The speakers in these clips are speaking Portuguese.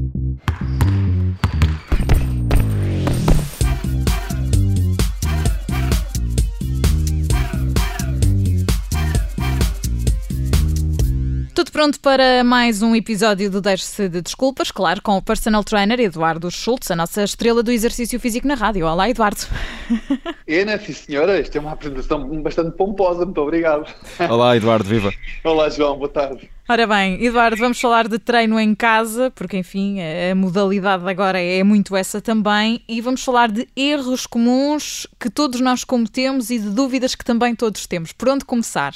Thank you. Pronto para mais um episódio do Deixe-se de Desculpas, claro, com o personal trainer Eduardo Schultz, a nossa estrela do exercício físico na rádio. Olá, Eduardo. Ena, sim senhora, isto é uma apresentação bastante pomposa, muito obrigado. Olá, Eduardo, viva. Olá, João, boa tarde. Ora bem, Eduardo, vamos falar de treino em casa, porque enfim, a modalidade agora é muito essa também, e vamos falar de erros comuns que todos nós cometemos e de dúvidas que também todos temos. Por onde começar?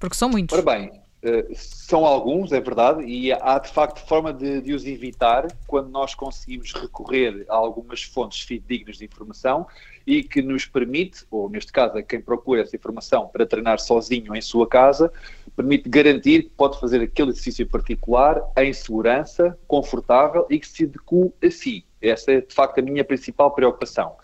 Porque são muitos. Ora bem, eh, são alguns, é verdade, e há de facto forma de, de, os evitar quando nós conseguimos recorrer a algumas fontes fidedignas de informação e que nos permite, ou neste caso a quem procura essa informação para treinar sozinho em sua casa, permite garantir que pode fazer aquele exercício particular em segurança, confortável e que se adeque a si. Essa é de facto a minha principal preocupação.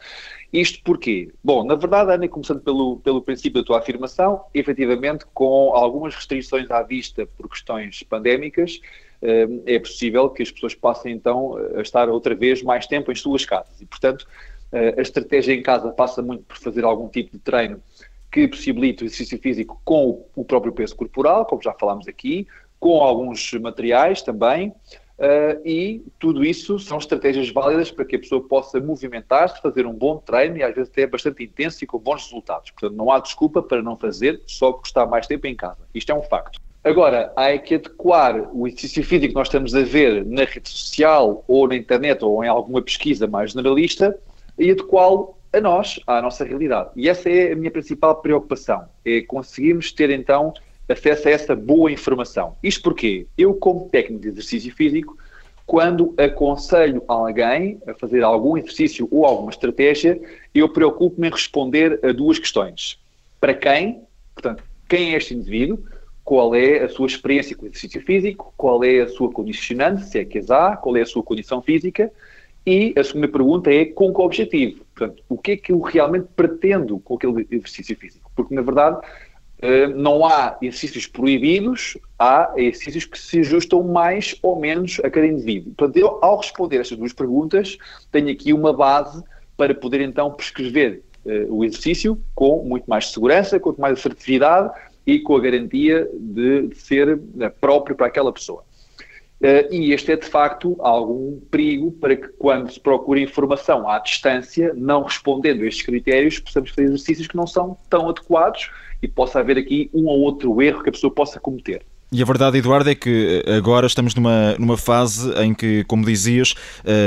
Isto porquê? Bom, na verdade, Ana, começando pelo, pelo princípio da tua afirmação, efetivamente, com algumas restrições à vista por questões pandémicas, eh, é possível que as pessoas passem então a estar outra vez mais tempo em suas casas. E, portanto, eh, a estratégia em casa passa muito por fazer algum tipo de treino que possibilite o exercício físico com o próprio peso corporal, como já falámos aqui, com alguns materiais também, Uh, e tudo isso são estratégias válidas para que a pessoa possa movimentar-se, fazer um bom treino e às vezes até bastante intenso e com bons resultados. Portanto, não há desculpa para não fazer só porque está mais tempo em casa. Isto é um facto. Agora, há que adequar o exercício físico que nós estamos a ver na rede social ou na internet ou em alguma pesquisa mais generalista e adequá-lo a nós, à nossa realidade. E essa é a minha principal preocupação, é conseguirmos ter então acesso a essa boa informação. Isto porque eu, como técnico de exercício físico, quando aconselho alguém a fazer algum exercício ou alguma estratégia, eu preocupo-me em responder a duas questões. Para quem? Portanto, quem é este indivíduo? Qual é a sua experiência com o exercício físico? Qual é a sua condicionante, se é que as há? Qual é a sua condição física? E a segunda pergunta é com que objetivo? Portanto, o que é que eu realmente pretendo com aquele exercício físico? Porque, na verdade, não há exercícios proibidos, há exercícios que se ajustam mais ou menos a cada indivíduo. Portanto, eu, ao responder estas duas perguntas, tenho aqui uma base para poder então prescrever uh, o exercício com muito mais segurança, com muito mais assertividade e com a garantia de, de ser uh, próprio para aquela pessoa. Uh, e este é de facto algum perigo para que, quando se procura informação à distância, não respondendo a estes critérios, possamos fazer exercícios que não são tão adequados e possa haver aqui um ou outro erro que a pessoa possa cometer. E a verdade, Eduardo, é que eh, agora estamos numa, numa fase em que, como dizias,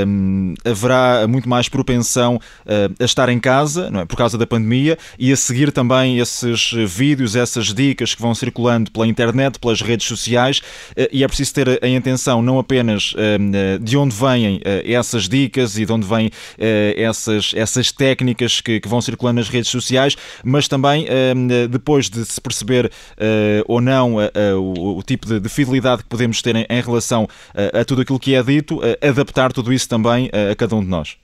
um, haverá muito mais propensão uh, a estar em casa, não é? por causa da pandemia, e a seguir também esses vídeos, essas dicas que vão circulando pela internet, pelas redes sociais, uh, e é preciso ter em atenção não apenas uh, de onde vêm essas dicas e de onde vêm essas, essas técnicas que, que, vão circulando nas redes sociais, mas também depois de se perceber ou não o o tipo de, de, fidelidade que podemos ter em, em relação a, a, tudo aquilo que é dito, adaptar tudo isso também a, a cada um de nós.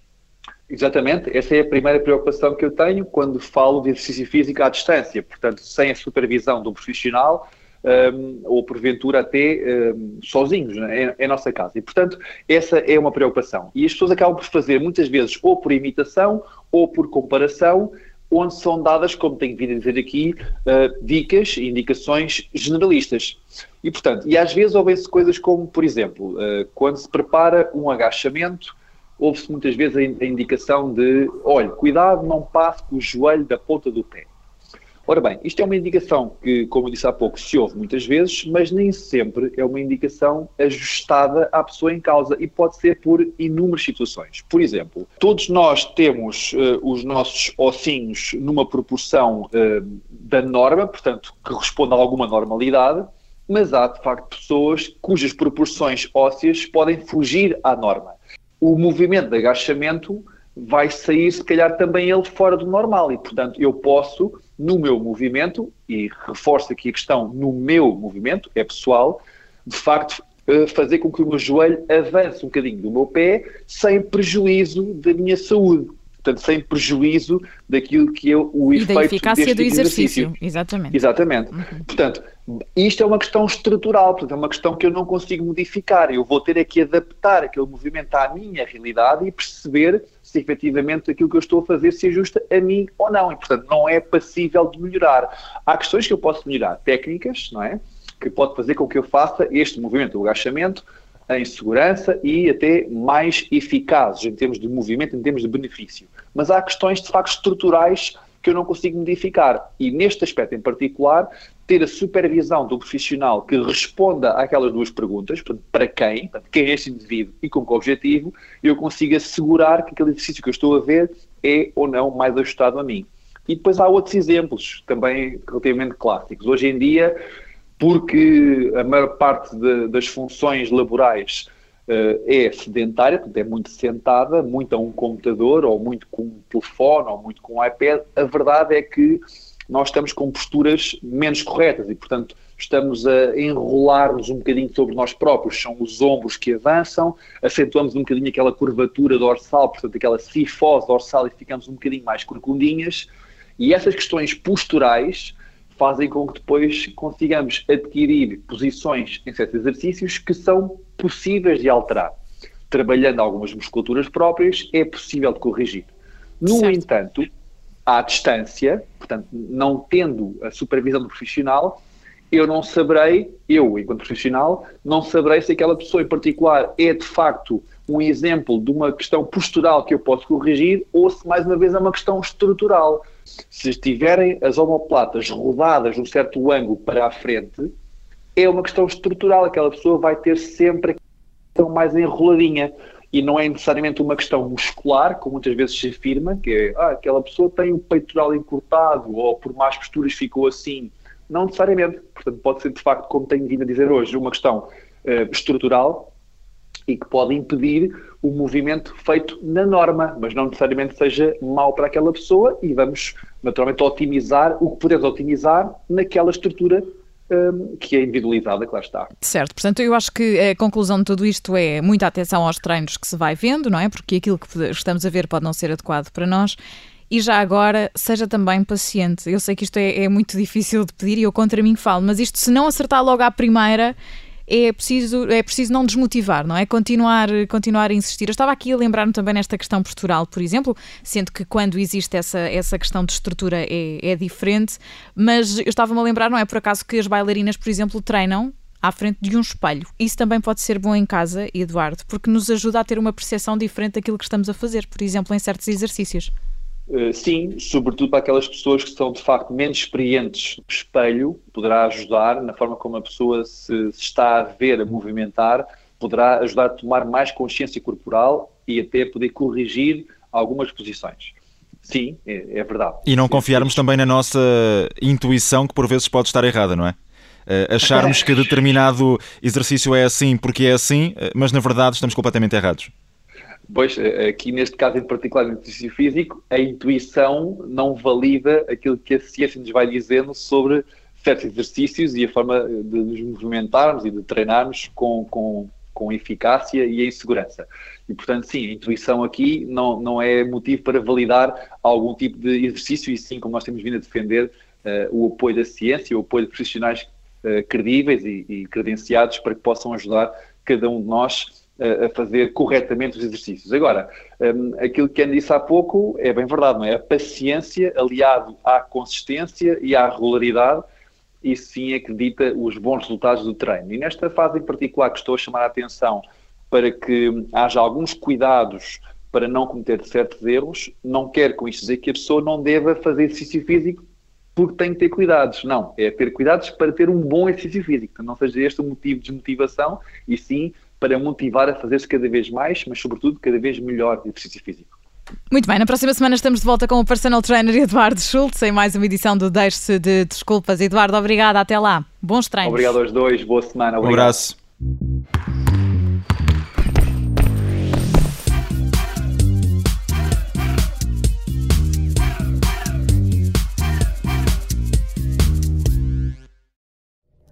Exatamente, essa é a primeira preocupação que eu tenho quando falo de exercício físico à distância, portanto, sem a supervisão de um profissional um, ou porventura até um, sozinhos né, em, em, nossa casa. E, portanto, essa é uma preocupação. E as pessoas acabam por fazer muitas vezes ou por imitação ou por comparação onde são dadas, como tenho vindo a dizer aqui, uh, dicas e indicações generalistas. E, portanto, e às vezes ouvem-se coisas como, por exemplo, uh, quando se prepara um agachamento, ouve-se muitas vezes a, a indicação de, olha, cuidado, não passe com o joelho da ponta do pé. Ora bem, isto é uma indicação que, como eu disse há pouco, se ouve muitas vezes, mas nem sempre é uma indicação ajustada à pessoa em causa e pode ser por inúmeras situações. Por exemplo, todos nós temos uh, os nossos ossinhos numa proporção uh, da norma, portanto, que responde a alguma normalidade, mas há de facto pessoas cujas proporções ósseas podem fugir à norma. O movimento de agachamento vai sair, se calhar, também ele fora do normal e, portanto, eu posso no meu movimento, e reforço aqui a questão no meu movimento, é pessoal, de facto eh, fazer com que o meu joelho avance um bocadinho do meu pé sem prejuízo da minha saúde. portanto, sem prejuízo daquilo que é o e efeito da eficácia deste do exercício. exercício. Exatamente. Exatamente. Uhum. Portanto, isto é uma questão estrutural, portanto, é uma questão que eu não consigo modificar. Eu vou ter é que adaptar aquele movimento à minha realidade e perceber se efetivamente aquilo que eu estou a fazer se ajusta a mim ou não. E, portanto, não é passível de melhorar. Há questões que eu posso melhorar, técnicas, não é? Que pode fazer com que eu faça este movimento, o agachamento, em segurança e até mais eficazes em termos de movimento, em termos de benefício. Mas há questões, de facto, estruturais que eu não consigo modificar. E neste aspecto em particular, ter a supervisão do profissional que responda àquelas duas perguntas, para quem, para quem é este indivíduo e com que objetivo, eu consigo assegurar que aquele exercício que eu estou a ver é ou não mais ajustado a mim. E depois há outros exemplos, também relativamente clássicos. Hoje em dia, porque a maior parte de, das funções laborais uh, é sedentária, portanto é muito sentada, muito a um computador, ou muito com um telefone, ou muito com um iPad, a verdade é que nós estamos com posturas menos corretas e, portanto, estamos a enrolar-nos um bocadinho sobre nós próprios. São os ombros que avançam, acentuamos um bocadinho aquela curvatura dorsal, portanto, aquela cifose dorsal e ficamos um bocadinho mais corcundinhas. E essas questões posturais fazem com que depois consigamos adquirir posições em certos exercícios que são possíveis de alterar. Trabalhando algumas musculaturas próprias, é possível de corrigir. No certo. entanto, à distância, portanto, não tendo a supervisão do profissional, eu não saberei, eu, enquanto profissional, não saberei se aquela pessoa em particular é de facto um exemplo de uma questão postural que eu posso corrigir ou se mais uma vez é uma questão estrutural se estiverem as omoplatas rodadas num certo ângulo para a frente, é uma questão estrutural. Aquela pessoa vai ter sempre a questão mais enroladinha. E não é necessariamente uma questão muscular, como muitas vezes se afirma, que é ah, aquela pessoa tem o peitoral encurtado ou por más posturas ficou assim. Não necessariamente. Portanto, pode ser de facto, como tenho vindo a dizer hoje, uma questão uh, estrutural e que pode impedir o movimento feito na norma, mas não necessariamente seja mau para aquela pessoa e vamos naturalmente otimizar o que podemos otimizar naquela estrutura um, que é individualizada, lá está. Certo, portanto eu acho que a conclusão de tudo isto é muita atenção aos treinos que se vai vendo, não é? Porque aquilo que estamos a ver pode não ser adequado para nós. E já agora, seja também paciente. Eu sei que isto é, é muito difícil de pedir e eu contra mim falo, mas isto se não acertar logo à primeira, é preciso, é preciso não desmotivar, não é? Continuar, continuar a insistir. Eu estava aqui a lembrar-me também nesta questão postural, por exemplo, sendo que quando existe essa, essa questão de estrutura é, é diferente, mas eu estava-me a lembrar, não é por acaso que as bailarinas, por exemplo, treinam à frente de um espelho. Isso também pode ser bom em casa, Eduardo, porque nos ajuda a ter uma percepção diferente daquilo que estamos a fazer, por exemplo, em certos exercícios. Eh, sim, sobretudo para aquelas pessoas que são de facto menos experientes no espelho, poderá ajudar na forma como a pessoa se, se está a ver, a movimentar, poderá ajudar a tomar mais consciência corporal e até poder corrigir algumas posições. Sim, é, é verdade. E não confiarmos também na nossa intuição, que por vezes pode estar errada, não é? Uh, acharmos que determinado exercício é assim porque é assim, eh, mas na verdade estamos completamente errados. Pois, eh, aqui neste caso em particular no exercício físico, a intuição não valida aquilo que a ciência nos vai dizendo sobre certos exercícios e a forma de nos movimentarmos e de treinarmos com, com, com eficácia e em segurança. E, portanto, sim, a intuição aqui não, não é motivo para validar algum tipo de exercício e sim, como nós temos vindo a defender, uh, o apoio da ciência, o apoio de profissionais uh, credíveis e, e credenciados para que possam ajudar cada um de nós a fazer corretamente os exercícios. Agora, um, aquilo que Andy disse há pouco é bem verdade, não é? A paciência aliado à consistência e à regularidade, isso sim acredita os bons resultados do treino. E nesta fase em particular que estou a chamar a atenção para que haja alguns cuidados para não cometer certos erros, não quero com isto dizer que a pessoa não deva fazer exercício físico porque tem que ter cuidados. Não, é ter cuidados para ter um bom exercício físico. Não seja este o motivo de desmotivação e sim para motivar a fazer-se cada vez mais, mas sobretudo cada vez melhor exercício físico. Muito bem, na próxima semana estamos de volta com o personal trainer Eduardo Schultz em mais uma edição do Deixe-se de Desculpas. Eduardo, obrigada, até lá. Bons treinos. Obrigado aos dois, boa semana. Obrigado. Um abraço.